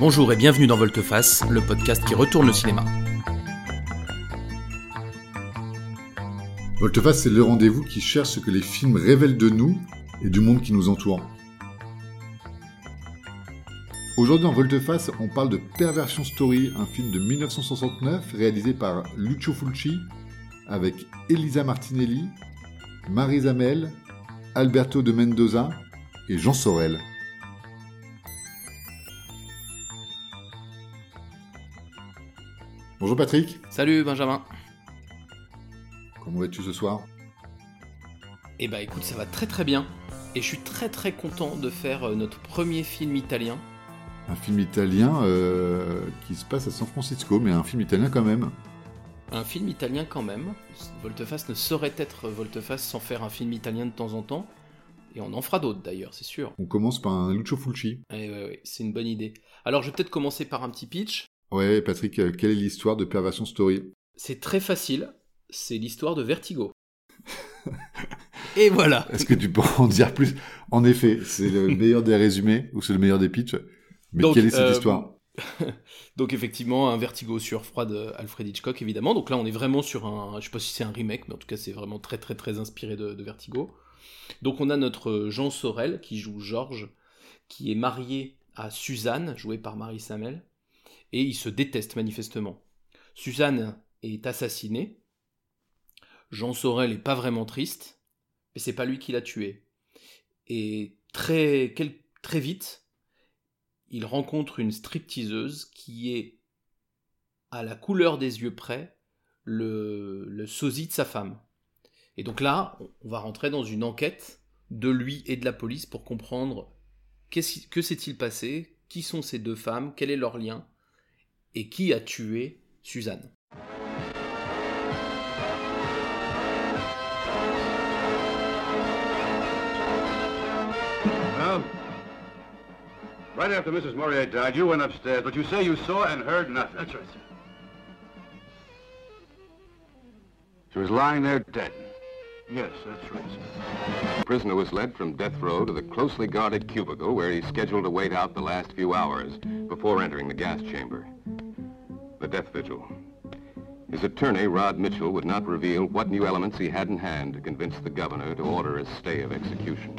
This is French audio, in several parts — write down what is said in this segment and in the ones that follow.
Bonjour et bienvenue dans Volteface, le podcast qui retourne le cinéma. Volteface, c'est le rendez-vous qui cherche ce que les films révèlent de nous et du monde qui nous entoure. Aujourd'hui en Volteface, on parle de Perversion Story, un film de 1969 réalisé par Lucio Fulci avec Elisa Martinelli, Marie Zamel, Alberto de Mendoza et Jean Sorel. Bonjour Patrick. Salut Benjamin. Comment vas-tu ce soir? Eh bah écoute, ça va très très bien. Et je suis très très content de faire euh, notre premier film italien. Un film italien euh, qui se passe à San Francisco, mais un film italien quand même. Un film italien quand même. Volteface ne saurait être Volteface sans faire un film italien de temps en temps. Et on en fera d'autres d'ailleurs, c'est sûr. On commence par un Lucio Fulci. Eh ouais, ouais, c'est une bonne idée. Alors je vais peut-être commencer par un petit pitch. Ouais, Patrick, euh, quelle est l'histoire de Perversion Story C'est très facile, c'est l'histoire de Vertigo. Et voilà Est-ce que tu peux en dire plus? En effet, c'est le meilleur des résumés, ou c'est le meilleur des pitchs. Mais Donc, quelle est cette euh, histoire? Donc effectivement, un Vertigo sur froid de Alfred Hitchcock, évidemment. Donc là, on est vraiment sur un... Je sais pas si c'est un remake, mais en tout cas, c'est vraiment très très très inspiré de, de Vertigo. Donc on a notre Jean Sorel, qui joue Georges, qui est marié à Suzanne, jouée par Marie Samel, et ils se détestent manifestement. Suzanne est assassinée. Jean Sorel est pas vraiment triste, mais c'est pas lui qui l'a tuée. Et très, très vite, il rencontre une stripteaseuse qui est, à la couleur des yeux près, le, le sosie de sa femme. Et donc là, on va rentrer dans une enquête de lui et de la police pour comprendre que s'est-il passé, qui sont ces deux femmes, quel est leur lien, et qui a tué Suzanne. Well, right after Mrs. Morier died, you went upstairs, but you say you saw and heard nothing. That's right, sir. She was lying there dead. Yes, that's right, sir. The prisoner was led from death row to the closely guarded cubicle where he's scheduled to wait out the last few hours before entering the gas chamber. The death vigil. His attorney, Rod Mitchell, would not reveal what new elements he had in hand to convince the governor to order a stay of execution.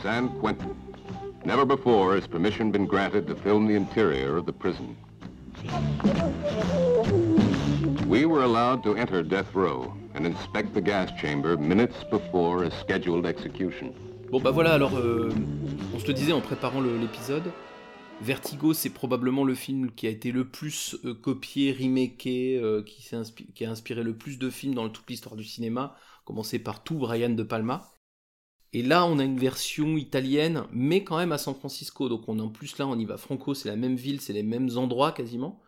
San Quentin. Never before has permission been granted to film the interior of the prison. We were allowed to enter death row and inspect the gas chamber minutes before a scheduled execution. Bon bah voilà, alors euh, on se le disait en préparant l'épisode, Vertigo c'est probablement le film qui a été le plus euh, copié, remaké, euh, qui, a inspiré le plus de films dans toute l'histoire du cinéma, commencé par tout Brian De Palma. Et là on a une version italienne, mais quand même à San Francisco, donc on en plus là on y va franco, c'est la même ville, c'est les mêmes endroits quasiment,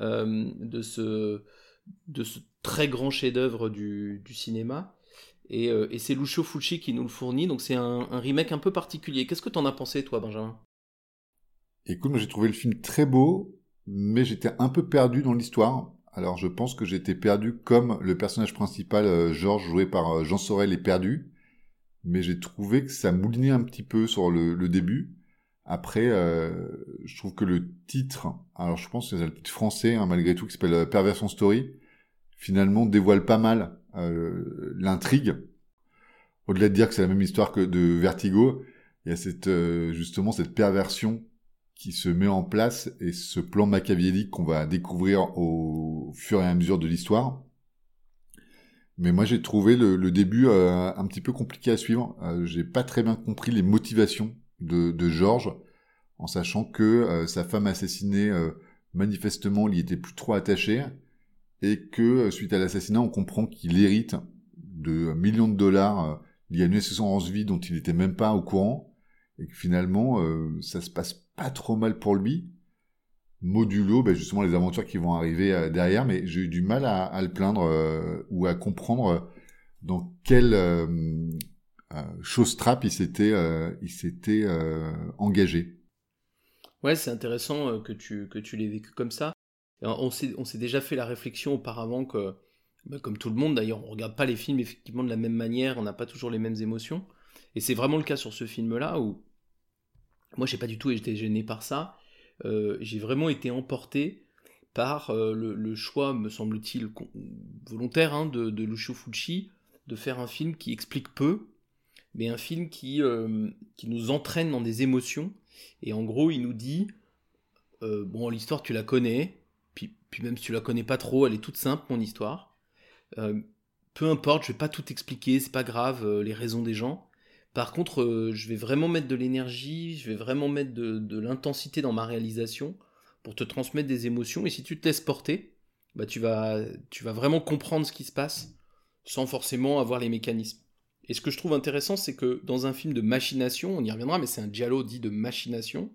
euh, de, ce, très grand chef-d'œuvre du, cinéma. Et, c'est Lucio Fulci qui nous le fournit, donc c'est un, un remake un peu particulier. Qu'est-ce que t'en as pensé, toi, Benjamin? Écoute, moi j'ai trouvé le film très beau, mais j'étais un peu perdu dans l'histoire. Alors je pense que j'étais perdu comme le personnage principal, euh, Georges, joué par euh, Jean Sorel, est perdu. Mais j'ai trouvé que ça moulinait un petit peu sur le, le début. Après, euh, je trouve que le titre, alors je pense que c'est le titre français, hein, malgré tout, qui s'appelle euh, Perversion Story, finalement dévoile pas mal l'intrigue. Au-delà de dire que c'est la même histoire que de Vertigo, il y a cette, justement cette perversion qui se met en place et ce plan machiavélique qu'on va découvrir au fur et à mesure de l'histoire. Mais moi j'ai trouvé le, début euh, un petit peu compliqué à suivre. Euh, j'ai pas très bien compris les motivations de, de Georges, en sachant que euh, sa femme assassinée, manifestement, il était plus trop attaché, et que suite à l'assassinat, on comprend qu'il hérite de millions de dollars liés à une assurance vie dont il n'était même pas au courant, et que finalement, ça se passe pas trop mal pour lui, modulo ben, justement les aventures qui vont arriver euh, derrière, mais j'ai eu du mal à, le plaindre euh, ou à comprendre euh, dans quelle chose trap il s'était engagé. Ouais, c'est intéressant que tu, que tu l'aies vécu comme ça. On s'est déjà fait la réflexion auparavant que, bah, comme tout le monde d'ailleurs, on regarde pas les films effectivement de la même manière, on n'a pas toujours les mêmes émotions. Et c'est vraiment le cas sur ce film-là où moi, j'ai pas du tout été gêné par ça. Euh, j'ai vraiment été emporté par euh, le, choix, me semble-t-il, volontaire hein, de, de, Lucio Fulci de faire un film qui explique peu, mais un film qui, euh, qui nous entraîne dans des émotions. Et en gros, il nous dit Bon, l'histoire, tu la connais, puis, puis même si tu la connais pas trop, elle est toute simple, mon histoire. peu importe, je vais pas tout expliquer, c'est pas grave, les raisons des gens. Par contre, euh, je vais vraiment mettre de l'énergie, je vais vraiment mettre de, l'intensité dans ma réalisation pour te transmettre des émotions. Et si tu te laisses porter, bah tu, vas, tu vas vraiment comprendre ce qui se passe sans forcément avoir les mécanismes. Et ce que je trouve intéressant, c'est que dans un film de machination, on y reviendra, mais c'est un dialogue dit de machination,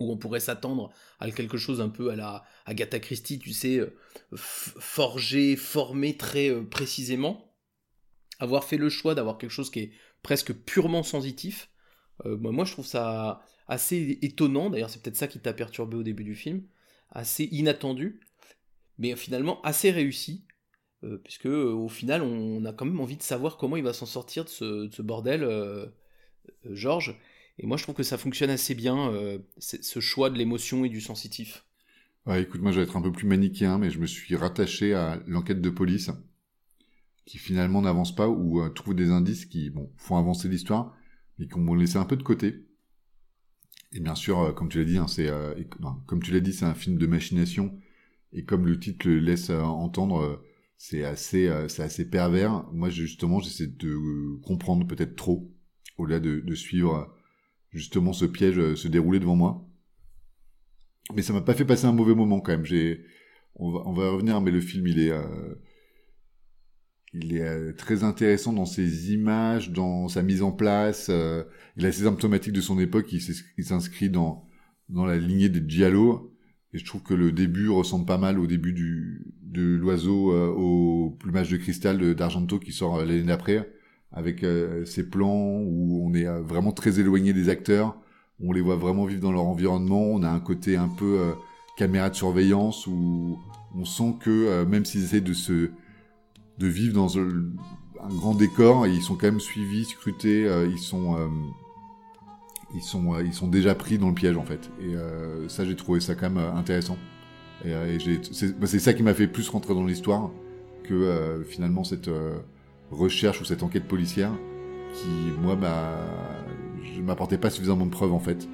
où on pourrait s'attendre à quelque chose un peu à la Agatha Christie, tu sais, euh, forgé, formé très euh, précisément. Avoir fait le choix d'avoir quelque chose qui est presque purement sensitif. Euh, moi, je trouve ça assez étonnant. D'ailleurs, c'est peut-être ça qui t'a perturbé au début du film. Assez inattendu, mais finalement assez réussi. Euh, puisque euh, au final, on, a quand même envie de savoir comment il va s'en sortir de ce, bordel, Georges. Et moi, je trouve que ça fonctionne assez bien, ce choix de l'émotion et du sensitif. Ouais, écoute, moi, je vais être un peu plus manichéen, mais je me suis rattaché à l'enquête de police qui finalement n'avancent pas ou euh, trouvent des indices qui bon, font avancer l'histoire, mais qu'on vont laisser un peu de côté. Et bien sûr, euh, comme tu l'as dit, hein, c'est euh, comme tu l'as dit, c'est un film de machination, et comme le titre le laisse entendre, c'est assez, c'est assez pervers. Moi, justement, j'essaie de comprendre peut-être trop, au-delà de, de, suivre justement ce piège se dérouler devant moi. Mais ça m'a pas fait passer un mauvais moment quand même. J'ai, on va, on va revenir, mais le film, il est il est euh, très intéressant dans ses images, dans sa mise en place. Euh, il a ses symptomatiques de son époque. Il s'inscrit dans dans la lignée des Giallo. Et je trouve que le début ressemble pas mal au début du de l'oiseau euh, au plumage de cristal d'Argento qui sort l'année d'après, avec ces plans où on est vraiment très éloigné des acteurs. On les voit vraiment vivre dans leur environnement. On a un côté un peu caméra de surveillance où on sent que même s'ils essaient de se de vivre dans un, grand décor et ils sont quand même suivis, scrutés, euh, ils sont euh, ils sont euh, ils sont déjà pris dans le piège en fait. Et ça j'ai trouvé ça quand même intéressant. Et, bah, c'est ça qui m'a fait plus rentrer dans l'histoire que finalement cette recherche ou cette enquête policière qui moi bah je m'apportais pas suffisamment de preuves en fait.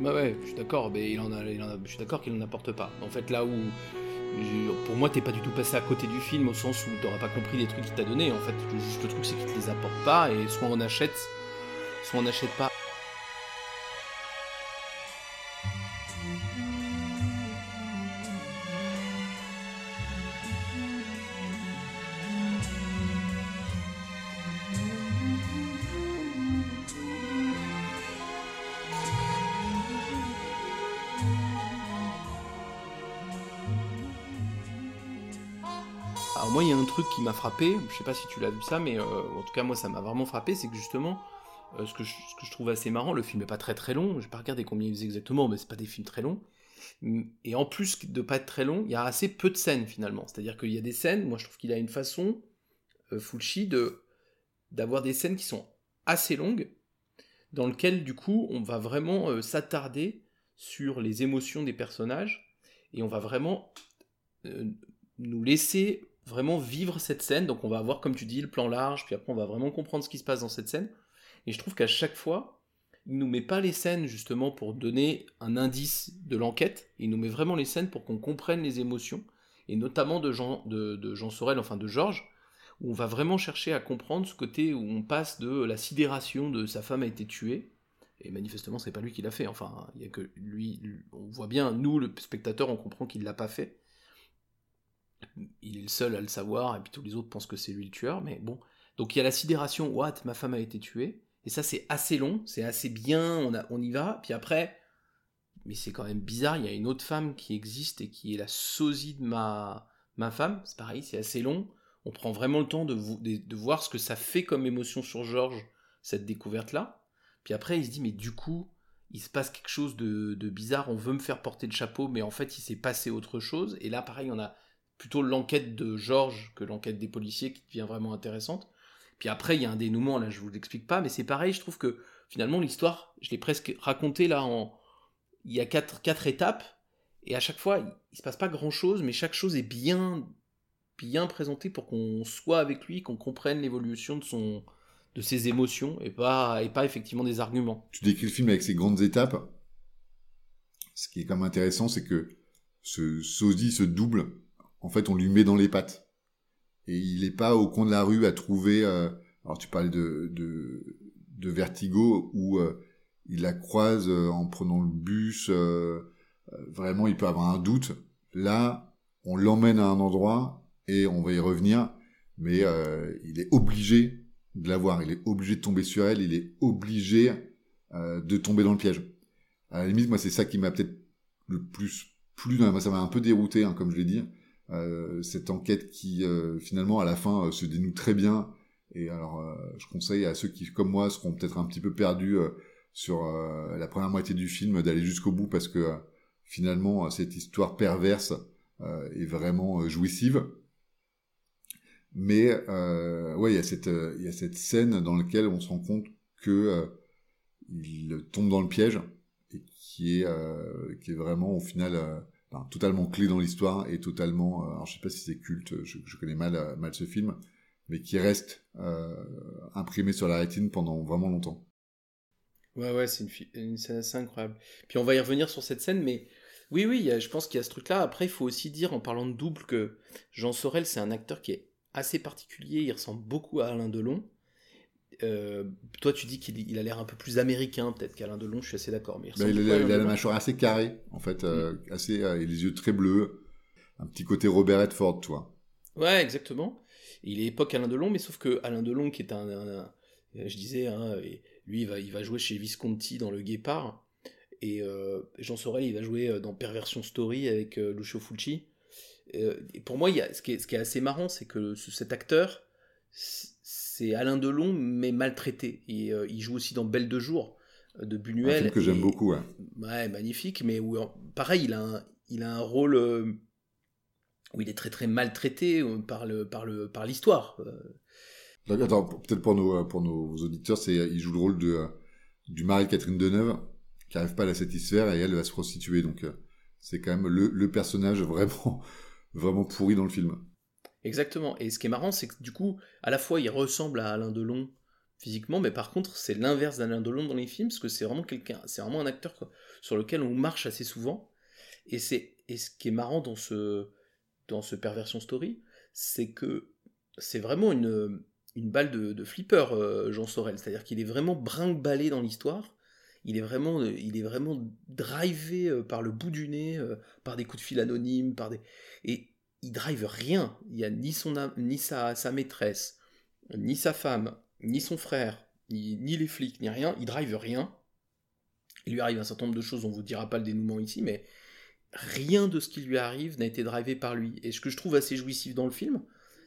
Bah ouais, je suis d'accord, mais il en a, il en a je suis d'accord qu'il n'en apporte pas. En fait, là où pour moi, t'es pas du tout passé à côté du film au sens où t'auras pas compris les trucs qu'il t'a donné. En fait, juste le truc, c'est qu'il te les apporte pas et soit on achète, soit on n'achète pas. Truc qui m'a frappé, je sais pas si tu l'as vu ça, mais euh, en tout cas moi ça m'a vraiment frappé, c'est que justement, euh, ce, que je, trouve assez marrant, le film est pas très très long, je vais pas regarder combien il faisait exactement, mais c'est pas des films très longs. Et en plus de pas être très long, il y a assez peu de scènes finalement. C'est-à-dire qu'il y a des scènes, moi je trouve qu'il a une façon, euh, Fulci, de d'avoir des scènes qui sont assez longues, dans lesquelles du coup on va vraiment euh, s'attarder sur les émotions des personnages, et on va vraiment nous laisser vraiment vivre cette scène. Donc on va avoir, comme tu dis, le plan large, puis après on va vraiment comprendre ce qui se passe dans cette scène. Et je trouve qu'à chaque fois, il nous met pas les scènes justement pour donner un indice de l'enquête, il nous met vraiment les scènes pour qu'on comprenne les émotions, et notamment de Jean, de, Jean Sorel, enfin de Georges, où on va vraiment chercher à comprendre ce côté où on passe de la sidération de sa femme a été tuée, et manifestement c'est pas lui qui l'a fait, enfin il y a que lui, on voit bien, nous le spectateur on comprend qu'il l'a pas fait, il est le seul à le savoir, et puis tous les autres pensent que c'est lui le tueur, mais bon. Donc il y a la sidération, what, ma femme a été tuée, et ça c'est assez long, c'est assez bien, on, a, on y va, puis après, mais c'est quand même bizarre, il y a une autre femme qui existe et qui est la sosie de ma, ma femme, c'est pareil, c'est assez long, on prend vraiment le temps de, de, voir ce que ça fait comme émotion sur Georges, cette découverte-là, puis après il se dit, mais du coup, il se passe quelque chose de, de bizarre, on veut me faire porter le chapeau, mais en fait il s'est passé autre chose, et là pareil, on a plutôt l'enquête de Georges que l'enquête des policiers qui devient vraiment intéressante. Puis après, il y a un dénouement, là je vous l'explique pas, mais c'est pareil, je trouve que finalement, l'histoire, je l'ai presque racontée là en. Il y a quatre, quatre étapes, et à chaque fois, il, se passe pas grand chose, mais chaque chose est bien, bien présentée pour qu'on soit avec lui, qu'on comprenne l'évolution de son, de ses émotions, et pas, et pas effectivement des arguments. Tu décris le film avec ses grandes étapes. Ce qui est quand même intéressant, c'est que ce sosie, ce double, en fait, on lui met dans les pattes. Et il n'est pas au coin de la rue à trouver. euh, alors tu parles de, de, Vertigo où euh, il la croise euh, en prenant le bus. vraiment, il peut avoir un doute. Là, on l'emmène à un endroit et on va y revenir. Mais il est obligé de la voir. Il est obligé de tomber sur elle. Il est obligé de tomber dans le piège. À la limite, moi, c'est ça qui m'a peut-être le plus plu. Ça m'a un peu dérouté, hein, comme je l'ai dit. Euh, cette enquête qui, euh, finalement, à la fin, euh, se dénoue très bien. Et alors, je conseille à ceux qui, comme moi, seront peut-être un petit peu perdus sur la première moitié du film d'aller jusqu'au bout parce que finalement, cette histoire perverse est vraiment jouissive. Mais euh, ouais, il y a cette y a cette scène dans laquelle on se rend compte que euh, il tombe dans le piège et qui est qui est vraiment au final totalement clé dans l'histoire et totalement euh, alors je sais pas si c'est culte, je, connais mal euh, mal ce film, mais qui reste euh, imprimé sur la rétine pendant vraiment longtemps. Ouais, ouais, c'est une, scène assez incroyable. Puis on va y revenir sur cette scène, mais oui, oui, je pense qu'il y a ce truc-là. Après, il faut aussi dire, en parlant de double, que Jean Sorel, c'est un acteur qui est assez particulier. Il ressemble beaucoup à Alain Delon. Euh, toi, tu dis qu'il il a l'air un peu plus américain, peut-être qu'Alain Delon, je suis assez d'accord. Mais il a, il Alain a la mâchoire assez carrée en fait, euh, assez euh, et les yeux très bleus, un petit côté Robert Redford, toi. Ouais, exactement. Il est époque Alain Delon, mais sauf que Alain Delon, qui est un, un- un- je disais, hein, lui, il va, il va jouer chez Visconti dans Le Guépard, et Jean Sorel, il va jouer dans Perversion Story avec Lucio Fulci. Et pour moi, il y a, ce, qui est, ce qui est assez marrant, c'est que ce- cet acteur, c'est Alain Delon, mais maltraité. Et euh, il joue aussi dans Belle de jour euh, de Un Buñuel. film que j'aime beaucoup. Ouais. Ouais, magnifique, mais où, pareil, il a un, il a un rôle euh, où il est très très maltraité par le par le par l'histoire. Donc, attends, peut-être pour nos, pour nos auditeurs, c'est il joue le rôle de, du mari de Catherine Deneuve qui arrive pas à la satisfaire et elle va se prostituer. Donc c'est quand même le, le personnage vraiment vraiment pourri dans le film. Exactement. Et ce qui est marrant, c'est que du coup, à la fois, il ressemble à Alain Delon physiquement, mais par contre, c'est l'inverse d'Alain Delon dans les films, parce que c'est vraiment quelqu'un, c'est vraiment un acteur sur lequel on marche assez souvent. Et c'est et ce qui est marrant dans ce dans ce perversion story, c'est que c'est vraiment une une balle de, flipper, euh, Jean Sorel. C'est-à-dire qu'il est vraiment brinque-ballé dans l'histoire. Il est vraiment, il est vraiment drivé euh, par le bout du nez, euh, par des coups de fil anonymes, par des et il drive rien. Il y a ni son ni sa, sa maîtresse, ni sa femme, ni son frère, ni, les flics, ni rien. Il drive rien. Il lui arrive un certain nombre de choses, on vous dira pas le dénouement ici, mais rien de ce qui lui arrive n'a été drivé par lui. Et ce que je trouve assez jouissif dans le film,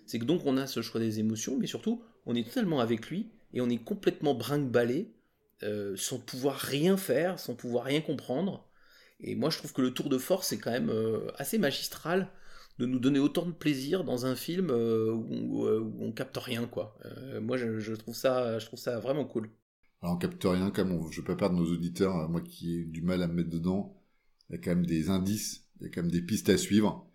c'est que donc on a ce choix des émotions, mais surtout on est totalement avec lui et on est complètement brinque-ballé, euh, sans pouvoir rien faire, sans pouvoir rien comprendre. Et moi je trouve que le tour de force est quand même euh, assez magistral de nous donner autant de plaisir dans un film euh, où, euh, où on capte rien quoi. Euh, moi je, je trouve ça, je trouve ça vraiment cool. Alors on capte rien comme on, je peux perdre nos auditeurs, moi qui ai du mal à me mettre dedans. Il y a quand même des indices, il y a quand même des pistes à suivre.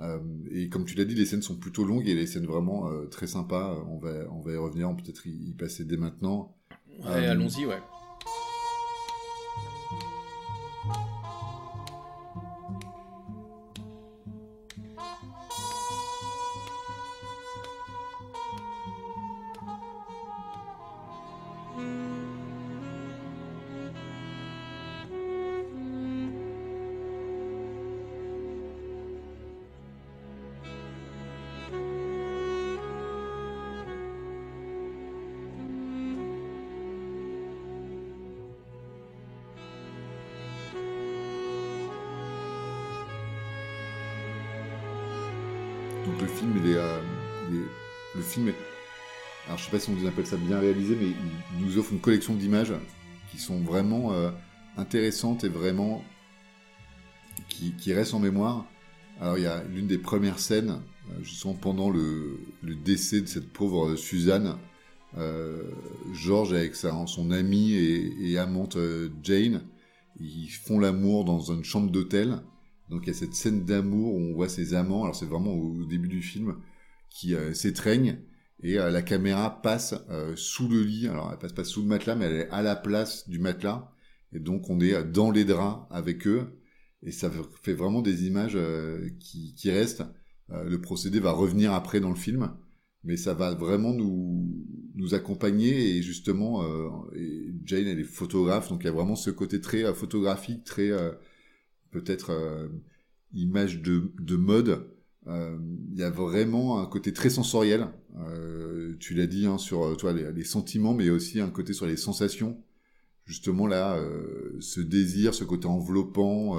Euh, et comme tu l'as dit, les scènes sont plutôt longues et les scènes vraiment euh, très sympas. On va, on va y revenir, on peut peut-être y y passer dès maintenant. Ouais, Euh, allons-y ouais. Donc le film, il est, euh, il est- alors je sais pas si on appelle ça bien réalisé, mais il nous offre une collection d'images qui sont vraiment euh, intéressantes et vraiment qui, restent en mémoire. Alors il y a l'une des premières scènes, euh, justement pendant le, décès de cette pauvre Suzanne, euh, George avec sa, son ami et, amante Jane, ils font l'amour dans une chambre d'hôtel. Donc il y a cette scène d'amour où on voit ces amants, alors c'est vraiment au, début du film, qui euh, s'étreignent et euh, la caméra passe euh, sous le lit. Alors elle passe pas sous le matelas, mais elle est à la place du matelas. Et donc on est dans les draps avec eux. Et ça fait vraiment des images qui, qui, restent. le procédé va revenir après dans le film mais ça va vraiment nous, nous accompagner et justement Jane elle est photographe donc il y a vraiment ce côté très photographique très peut-être euh, image de, de mode euh, il y a vraiment un côté très sensoriel. Tu l'as dit hein, sur les, sentiments mais aussi un côté sur les sensations. Justement là ce désir ce côté enveloppant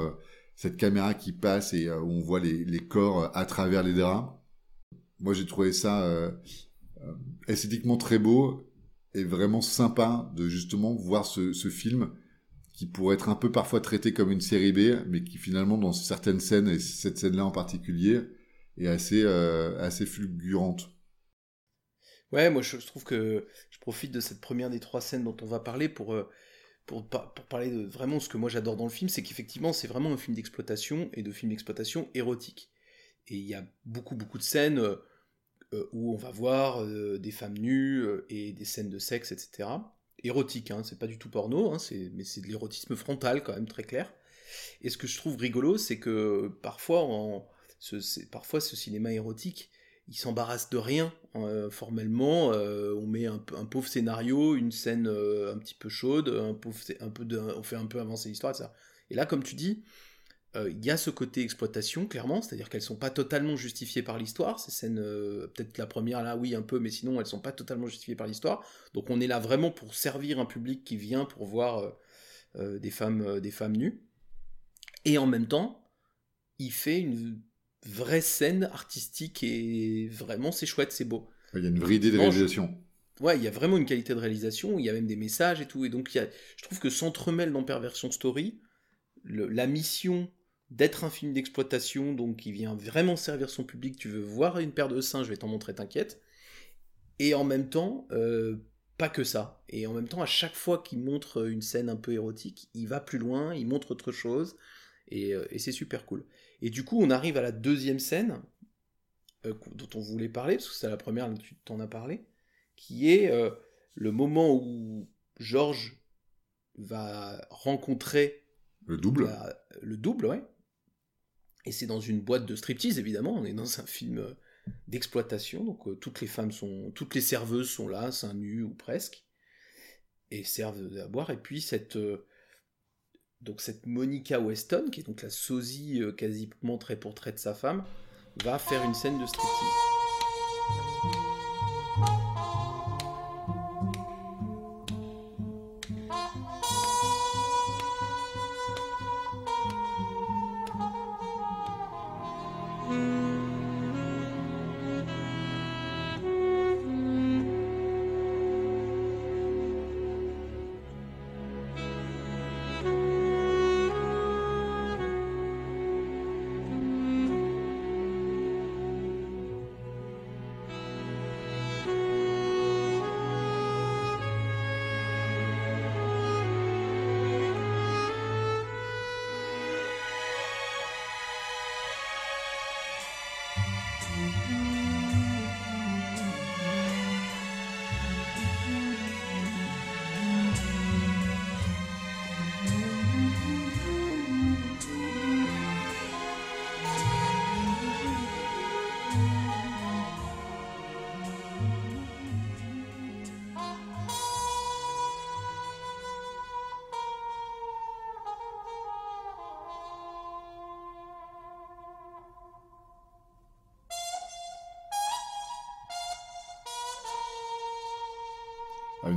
cette caméra qui passe et où on voit les, corps à travers les draps. Moi, j'ai trouvé ça euh, euh, esthétiquement très beau et vraiment sympa de justement voir ce, film qui pourrait être un peu parfois traité comme une série B, mais qui finalement, dans certaines scènes, et cette scène-là en particulier, est assez, euh, assez fulgurante. Ouais, moi je trouve que je profite de cette première des trois scènes dont on va parler pour, euh, pour, pour parler de vraiment ce que moi j'adore dans le film, c'est qu'effectivement c'est vraiment un film d'exploitation et de film d'exploitation érotique. Et il y a beaucoup, beaucoup de scènes euh, où on va voir des femmes nues et des scènes de sexe, etc. Érotique, hein, c'est pas du tout porno, hein, mais c'est de l'érotisme frontal quand même très clair. Et ce que je trouve rigolo, c'est que parfois, ce, parfois ce cinéma érotique, il s'embarrasse de rien formellement. on met un, pauvre scénario, une scène un petit peu chaude, un peu de, on fait un peu avancer l'histoire, etc. Et là, comme tu dis, euh, il y a ce côté exploitation, clairement, c'est-à-dire qu'elles sont pas totalement justifiées par l'histoire. Ces scènes, euh, peut-être la première là, oui, un peu, mais sinon elles sont pas totalement justifiées par l'histoire. Donc on est là vraiment pour servir un public qui vient pour voir euh, des femmes, des femmes nues. Et en même temps, il fait une vraie scène artistique et vraiment c'est chouette, c'est beau. Il y a une vraie idée de réalisation. Ouais, il y a vraiment une qualité de réalisation, il y a même des messages et tout, et donc je trouve que s'entremêle dans Perversion Story la mission d'être un film d'exploitation, donc qui vient vraiment servir son public, tu veux voir une paire de seins, je vais t'en montrer, t'inquiète. Et en même temps, euh, pas que ça. Et en même temps, à chaque fois qu'il montre une scène un peu érotique, il va plus loin, il montre autre chose, et, euh, c'est super cool. Et du coup, on arrive à la deuxième scène, euh, dont on voulait parler, parce que c'est la première, tu t'en as parlé, qui est le moment où Georges va rencontrer le double Le double, ouais. Et c'est dans une boîte de striptease, évidemment. On est dans un film euh, d'exploitation. Donc euh, toutes les femmes sont. Toutes les serveuses sont là, seins nus ou presque. Et servent à boire. Et puis cette. Euh, donc cette Monica Weston, qui est donc la sosie quasiment trait pour trait de sa femme, va faire une scène de striptease.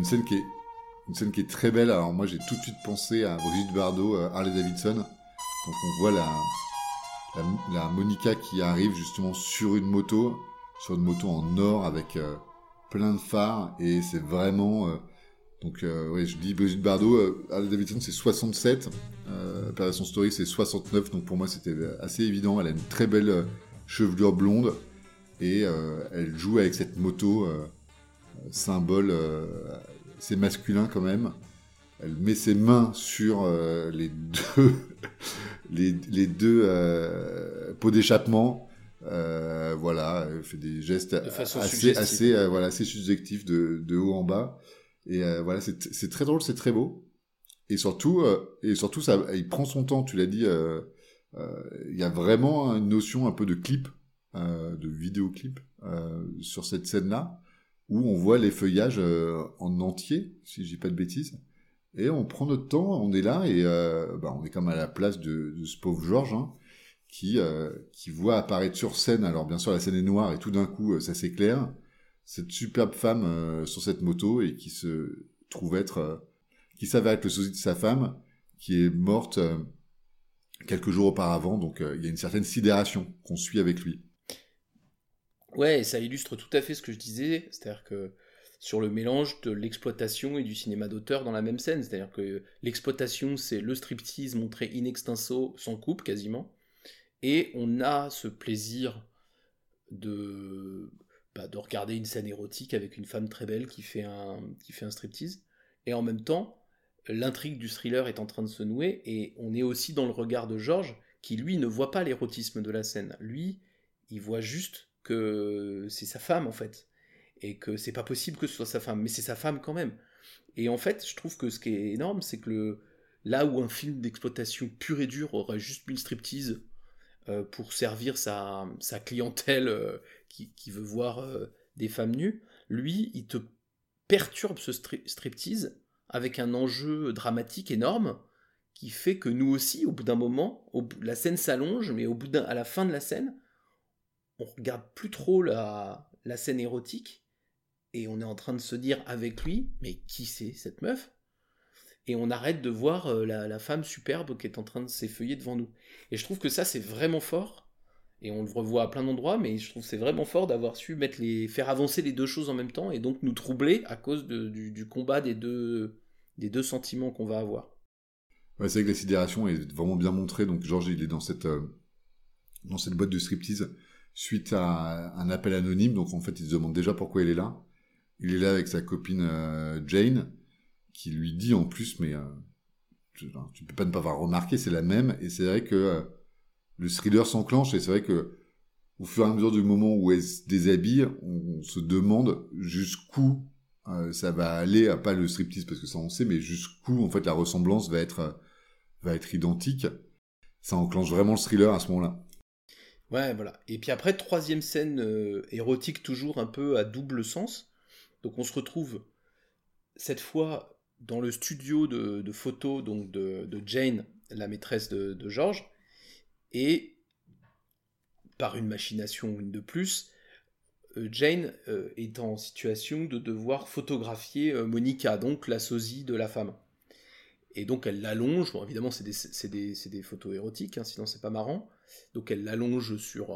Une scène qui est une scène qui est très belle. Alors moi j'ai tout de suite pensé à Brigitte Bardot, euh, Harley Davidson. Donc on voit la, la, Monica qui arrive justement sur une moto, sur une moto en or avec euh, plein de phares et c'est vraiment euh, donc ouais je dis Brigitte Bardot, Harley Davidson c'est 67, euh, son Story c'est 69 donc pour moi c'était assez évident. Elle a une très belle chevelure blonde et elle joue avec cette moto symbole, c'est masculin quand même. Elle met ses mains sur les deux, les, les, deux pots d'échappement. voilà, elle fait des gestes assez, assez, voilà, assez subjectifs de, de haut en bas. Et voilà, c'est très drôle, c'est très beau. Et surtout, et surtout, ça, il prend son temps. Tu l'as dit, il y a vraiment une notion un peu de clip euh, de vidéoclip euh, sur cette scène-là, où on voit les feuillages euh, en entier, si je dis pas de bêtises. Et on prend notre temps, on est là, et bah, on est comme à la place de, ce pauvre Georges, hein, qui, qui voit apparaître sur scène, alors bien sûr la scène est noire, et tout d'un coup ça s'éclaire, cette superbe femme sur cette moto, et qui se trouve être, qui s'avère être le sosie de sa femme, qui est morte quelques jours auparavant, donc il y a une certaine sidération qu'on suit avec lui. Ouais, ça illustre tout à fait ce que je disais, c'est-à-dire que sur le mélange de l'exploitation et du cinéma d'auteur dans la même scène, c'est-à-dire que l'exploitation c'est le striptease montré in extenso, sans coupe quasiment, et on a ce plaisir de, bah, de regarder une scène érotique avec une femme très belle qui fait un, qui fait un striptease, et en même temps, l'intrigue du thriller est en train de se nouer, et on est aussi dans le regard de Georges, qui lui ne voit pas l'érotisme de la scène. Lui, il voit juste que c'est sa femme en fait. Et que c'est pas possible que ce soit sa femme mais c'est sa femme quand même. Et en fait je trouve que ce qui est énorme c'est que le là où un film d'exploitation pur et dur aurait juste mis une striptease euh, pour servir sa, sa clientèle euh, qui, qui, veut voir euh, des femmes nues lui il te perturbe ce striptease avec un enjeu dramatique énorme qui fait que nous aussi au bout d'un moment la scène s'allonge mais au bout à la fin de la scène on regarde plus trop la, scène érotique et on est en train de se dire avec lui, mais qui c'est cette meuf? Et on arrête de voir euh, la, femme superbe qui est en train de s'effeuiller devant nous. Et je trouve que ça c'est vraiment fort. Et on le revoit à plein d'endroits, mais je trouve c'est vraiment fort d'avoir su mettre les, faire avancer les deux choses en même temps et donc nous troubler à cause du, combat des deux, des deux sentiments qu'on va avoir. C'est vrai que la sidération est vraiment bien montrée. Donc Georges, il est dans cette, euh, dans cette boîte de striptease suite à un appel anonyme. Donc en fait, il se demande déjà pourquoi il est là. Il est là avec sa copine euh, Jane, qui lui dit en plus, mais euh, tu, ne peux pas ne pas avoir remarqué, c'est la même. Et c'est vrai que euh, le thriller s'enclenche. Et c'est vrai que au fur et à mesure du moment où elle se déshabille, on, se demande jusqu'où ça va aller, pas le striptease parce que ça on sait, mais jusqu'où en fait la ressemblance va être va être identique. Ça enclenche vraiment le thriller à ce moment-là. Ouais, voilà. Et puis après, troisième scène euh, érotique, toujours un peu à double sens. Donc on se retrouve cette fois dans le studio de, photos donc de, Jane, la maîtresse de, George, et par une machination une de plus, euh, Jane euh, est en situation de devoir photographier Monica, donc la sosie de la femme. Et donc elle l'allonge, bon évidemment c'est des, des, photos érotiques, hein, sinon c'est pas marrant, donc elle l'allonge sur,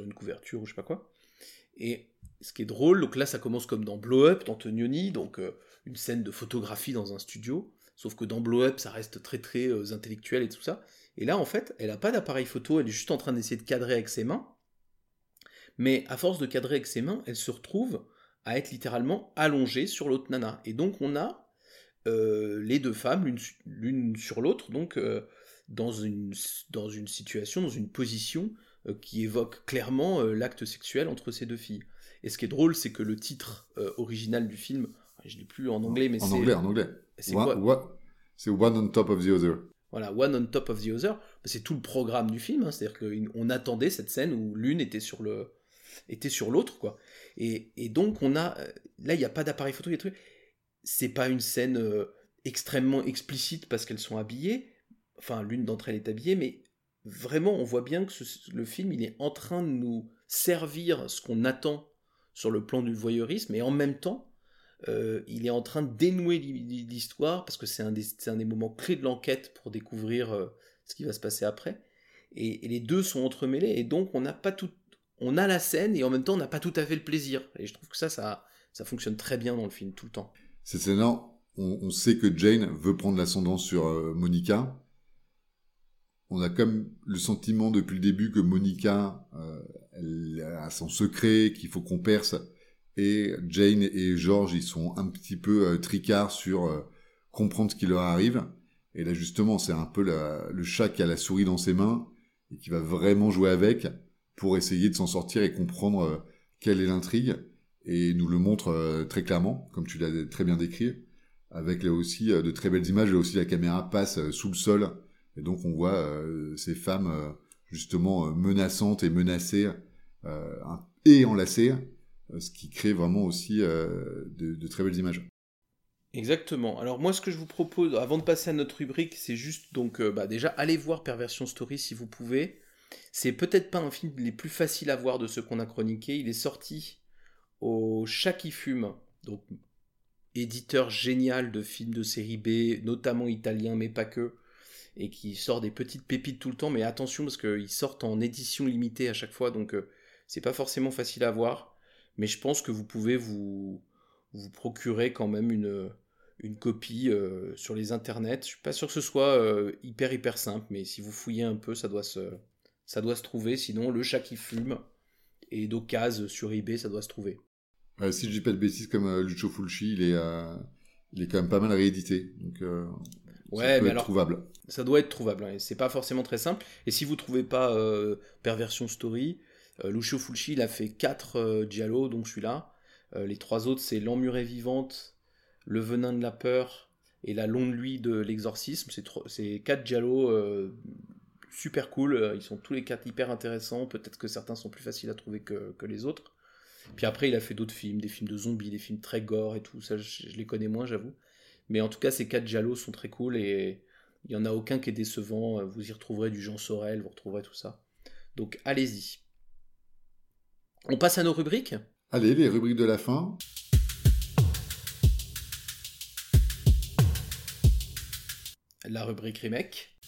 une couverture ou je sais pas quoi. Et ce qui est drôle, donc là ça commence comme dans Blow Up d'Antonioni, donc euh, une scène de photographie dans un studio, sauf que dans Blow Up ça reste très très euh, intellectuel et tout ça. Et là en fait elle a pas d'appareil photo, elle est juste en train d'essayer de cadrer avec ses mains, mais à force de cadrer avec ses mains, elle se retrouve à être littéralement allongée sur l'autre nana. Et donc on a euh, les deux femmes, l'une sur l'autre, donc dans, une, dans une situation, dans une position euh, qui évoque clairement l'acte sexuel entre ces deux filles. Et ce qui est drôle, c'est que le titre original du film, je ne l'ai plus en anglais, mais c'est... En anglais, en anglais. C'est quoi C'est One on top of the other. Voilà, One on top of the other. C'est tout le programme du film, hein. c'est-à-dire qu'on attendait cette scène où l'une était sur le était sur l'autre, quoi. Et, et, donc on a... Là, il n'y a pas d'appareil photo, a trucs c'est pas une scène euh, extrêmement explicite parce qu'elles sont habillées, enfin l'une d'entre elles est habillée, mais vraiment on voit bien que le film il est en train de nous servir ce qu'on attend sur le plan du voyeurisme, et en même temps euh, il est en train de dénouer l'histoire parce que c'est un, des moments clés de l'enquête pour découvrir euh, ce qui va se passer après. Et, les deux sont entremêlés et donc on n'a pas tout, on a la scène et en même temps on n'a pas tout à fait le plaisir. Et je trouve que ça, ça, fonctionne très bien dans le film tout le temps. Cette scène-là, on, sait que Jane veut prendre l'ascendant sur euh, Monica. On a comme le sentiment depuis le début que Monica, euh, elle a son secret qu'il faut qu'on perce, Et Jane et George, ils sont un petit peu euh, tricards sur euh, comprendre ce qui leur arrive. Et là, justement, c'est un peu le chat qui a la souris dans ses mains et qui va vraiment jouer avec pour essayer de s'en sortir et comprendre euh, quelle est l'intrigue. Et nous le montre très clairement, comme tu l'as très bien décrit, avec là aussi de très belles images. Là aussi, la caméra passe sous le sol. Et donc, on voit ces femmes justement menaçantes et menacées et enlacées euh, ce qui crée vraiment aussi euh, de, très belles images. Exactement. Alors moi, ce que je vous propose, avant de passer à notre rubrique, c'est juste donc euh, bah, déjà allez voir Perversion Story si vous pouvez. C'est peut-être pas un film les plus faciles à voir de ceux qu'on a chroniqués. Il est sorti au Chat qui fume, donc éditeur génial de films de série B, notamment italien, mais pas que, et qui sort des petites pépites tout le temps. Mais attention parce qu'ils sortent en édition limitée à chaque fois, donc c'est pas forcément facile à voir mais je pense que vous pouvez vous, procurer quand même une, une copie euh, sur les internets. Je suis pas sûr que ce soit euh, hyper hyper simple, mais si vous fouillez un peu, ça doit se, ça doit se trouver. Sinon, le chat qui fume et d'occasion sur eBay, ça doit se trouver. si je dis pas de bêtises, comme euh, Lucio Fulci, il est, il est quand même pas mal réédité. Donc, ouais, mais alors, trouvable. Ça doit être trouvable. Hein, c'est pas forcément très simple. Et si vous trouvez pas Perversion Story, euh, Lucio Fulci, il a fait 4 euh, Giallo, donc celui-là. Euh, les trois autres, c'est L'Emmurée vivante, Le venin de la peur et La longue nuit de l'exorcisme. C'est 4 Giallo super cool. Ils sont tous les quatre hyper intéressants. Peut-être que certains sont plus faciles à trouver que, les autres. Puis après, il a fait d'autres films, des films de zombies, des films très gore et tout. Ça, je, les connais moins, j'avoue. Mais en tout cas, ces quatre Giallo sont très cool et il n'y en a aucun qui est décevant. Vous y retrouverez du Jean Sorel, vous retrouverez tout ça. Donc allez-y. On passe à nos rubriques? Allez, les rubriques de la fin. La rubrique remake.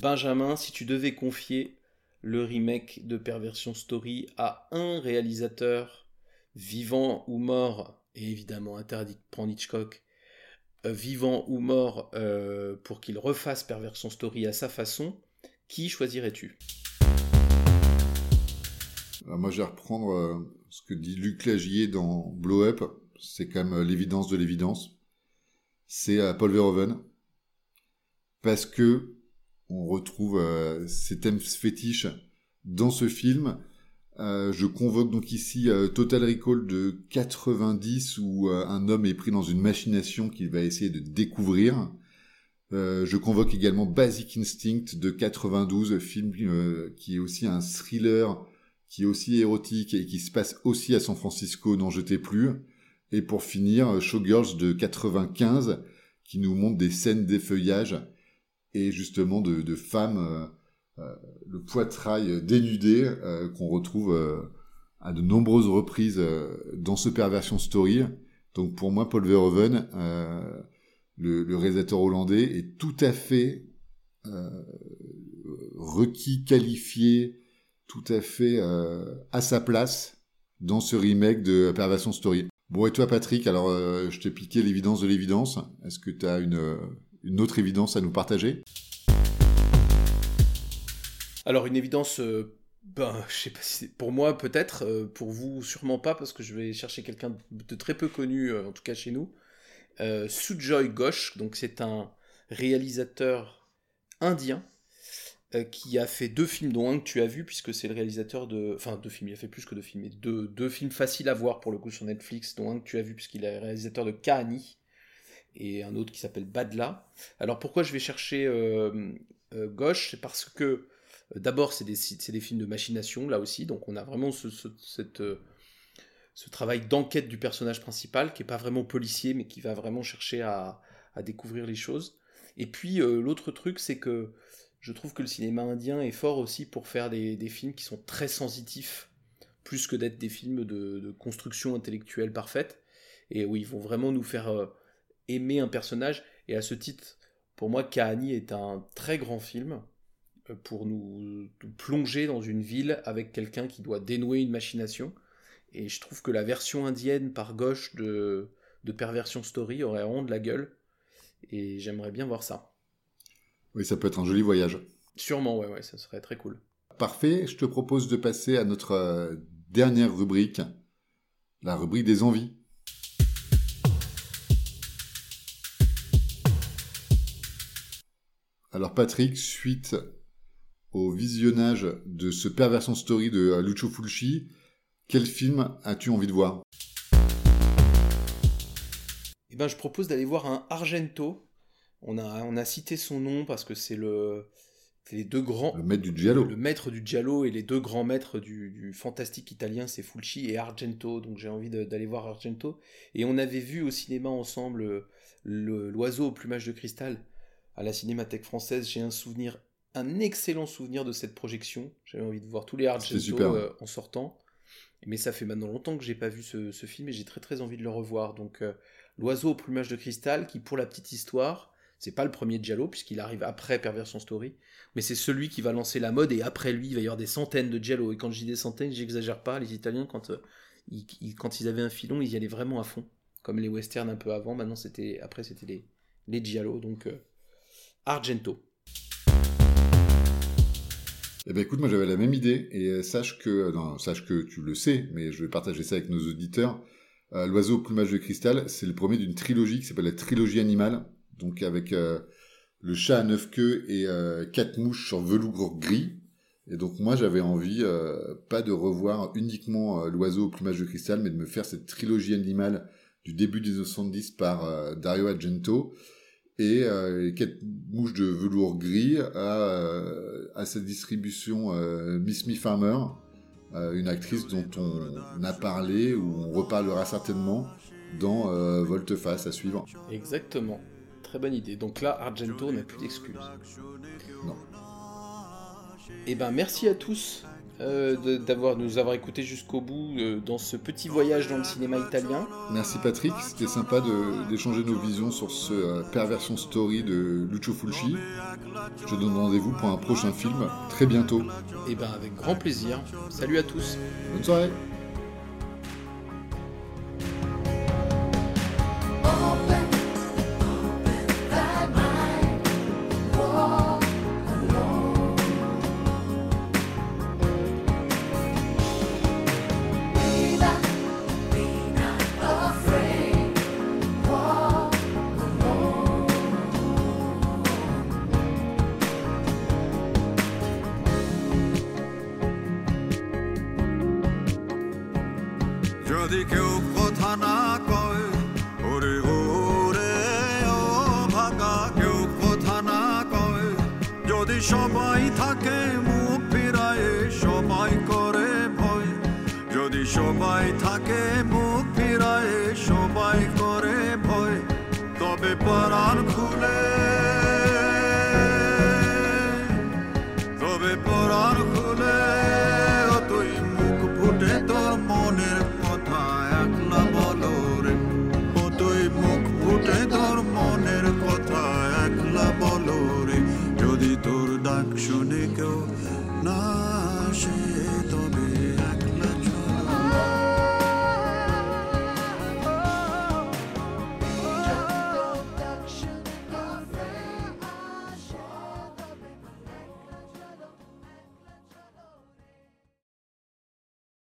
Benjamin, si tu devais confier le remake de Perversion Story à un réalisateur vivant ou mort, et évidemment interdit de Hitchcock, euh, vivant ou mort, euh, pour qu'il refasse Perversion Story à sa façon, qui choisirais-tu? Moi, je vais reprendre euh, ce que dit Luc Lagier dans Blow Up. C'est quand même l'évidence de l'évidence. C'est euh, Paul Verhoeven. Parce que on retrouve ces thèmes fétiches dans ce film. Je convoque donc ici Total Recall de 90 où un homme est pris dans une machination qu'il va essayer de découvrir. je convoque également Basic Instinct de 92, film qui est aussi un thriller qui est aussi érotique et qui se passe aussi à San Francisco, n'en jetez plus. Et pour finir, Showgirls de 95, qui nous montre des scènes d'effeuillage et justement de, femmes, euh, euh, le poitrail dénudé euh, qu'on retrouve à de nombreuses reprises dans ce Perversion Story. Donc pour moi, Paul Verhoeven, le, réalisateur hollandais, est tout à fait requis, qualifié, tout à fait euh, à sa place dans ce remake de Perversion Story. Bon, et toi, Patrick, alors euh, je t'ai piqué l'évidence de l'évidence. Est-ce que tu as euh, une, autre évidence à nous partager? Alors, une évidence, ben, je sais pas si pour moi, peut-être, pour vous, sûrement pas, parce que je vais chercher quelqu'un de très peu connu, en tout cas chez nous. Sujoy Ghosh, donc c'est un réalisateur indien euh, qui a fait deux films, dont un que tu as vu, puisque c'est le réalisateur de. Enfin, deux films, il a fait plus que deux films, mais deux, deux films faciles à voir pour le coup sur Netflix, dont un que tu as vu, puisqu'il est réalisateur de Kahani, et un autre qui s'appelle Badla. Alors pourquoi je vais chercher euh, euh, Gauche C'est parce que, d'abord, c'est des, films de machination, là aussi, donc on a vraiment ce, ce travail d'enquête du personnage principal, qui n'est pas vraiment policier, mais qui va vraiment chercher à, découvrir les choses. Et puis, l'autre truc, c'est que je trouve que le cinéma indien est fort aussi pour faire des, films qui sont très sensitifs, plus que d'être des films de, construction intellectuelle parfaite, et où ils vont vraiment nous faire euh, aimer un personnage. Et à ce titre, pour moi, Kahani est un très grand film euh, pour nous, plonger dans une ville avec quelqu'un qui doit dénouer une machination. Et je trouve que la version indienne par gauche de, de Perversion Story aurait vraiment de la gueule. Et j'aimerais bien voir ça. Oui, ça peut être un joli voyage. Sûrement, ouais, ouais, ça serait très cool. Parfait, je te propose de passer à notre euh, dernière rubrique, la rubrique des envies. Alors Patrick, suite au visionnage de ce Perversion Story de Lucio Fulci, quel film as-tu envie de voir? Eh ben, je propose d'aller voir un Argento. On a, on a cité son nom parce que c'est le, les deux grands. Le maître du Giallo. Le maître du Giallo et les deux grands maîtres du, du fantastique italien, c'est Fulci et Argento. Donc j'ai envie d'aller voir Argento. Et on avait vu au cinéma ensemble euh, l'oiseau au plumage de cristal à la Cinémathèque française. J'ai un souvenir, un excellent souvenir de cette projection. J'avais envie de voir tous les Argento euh, en sortant. Mais ça fait maintenant longtemps que j'ai pas vu ce, ce film et j'ai très très envie de le revoir. Donc euh, l'oiseau au plumage de cristal, qui pour la petite histoire, c'est pas le premier Giallo puisqu'il arrive après Perversion Story, mais c'est celui qui va lancer la mode et après lui il va y avoir des centaines de Giallo. Et quand je dis des centaines, j'exagère pas. Les Italiens quand euh, ils, ils- quand ils avaient un filon, ils y allaient vraiment à fond, comme les westerns un peu avant. Maintenant c'était après c'était les les Giallo. Donc Argento. Eh ben écoute, moi j'avais la même idée et euh, sache que, euh, non, sache que tu le sais, mais je vais partager ça avec nos auditeurs. Euh, L'oiseau au plumage de cristal, c'est le premier d'une trilogie qui s'appelle la trilogie animale, donc avec euh, le chat à neuf queues et euh, quatre mouches sur velours gris. Et donc moi j'avais envie, euh, pas de revoir uniquement l'oiseau au plumage de cristal, mais de me faire cette trilogie animale du début des années 70 par Dario Argento et les quatre mouches de velours gris à, à sa distribution euh, Miss Me Farmer, euh, une actrice dont on a parlé ou on reparlera certainement dans euh, Volte-Face à suivre. Exactement. Très bonne idée. Donc là Argento n'a plus d'excuses. Non. Eh ben merci à tous euh, d'avoir nous avoir écoutés jusqu'au bout euh, dans ce petit voyage dans le cinéma italien. Merci Patrick, c'était sympa de- d'échanger nos visions sur ce euh, perversion story de Lucio Fulci. Je donne rendez-vous pour un prochain film très bientôt. Eh ben avec grand plaisir. Salut à tous. Bonne soirée যদি কেউ কথা না কয়, ওরে ওরে, ও ভাগা, কেউ কথা না কয়। যদি সবাই থাকে মুখ ফিরায়, সবাই করে ভয়। যদি সবাই থাকে মুখ ফিরায়, সবাই করে ভয়। তবে পরাণ not.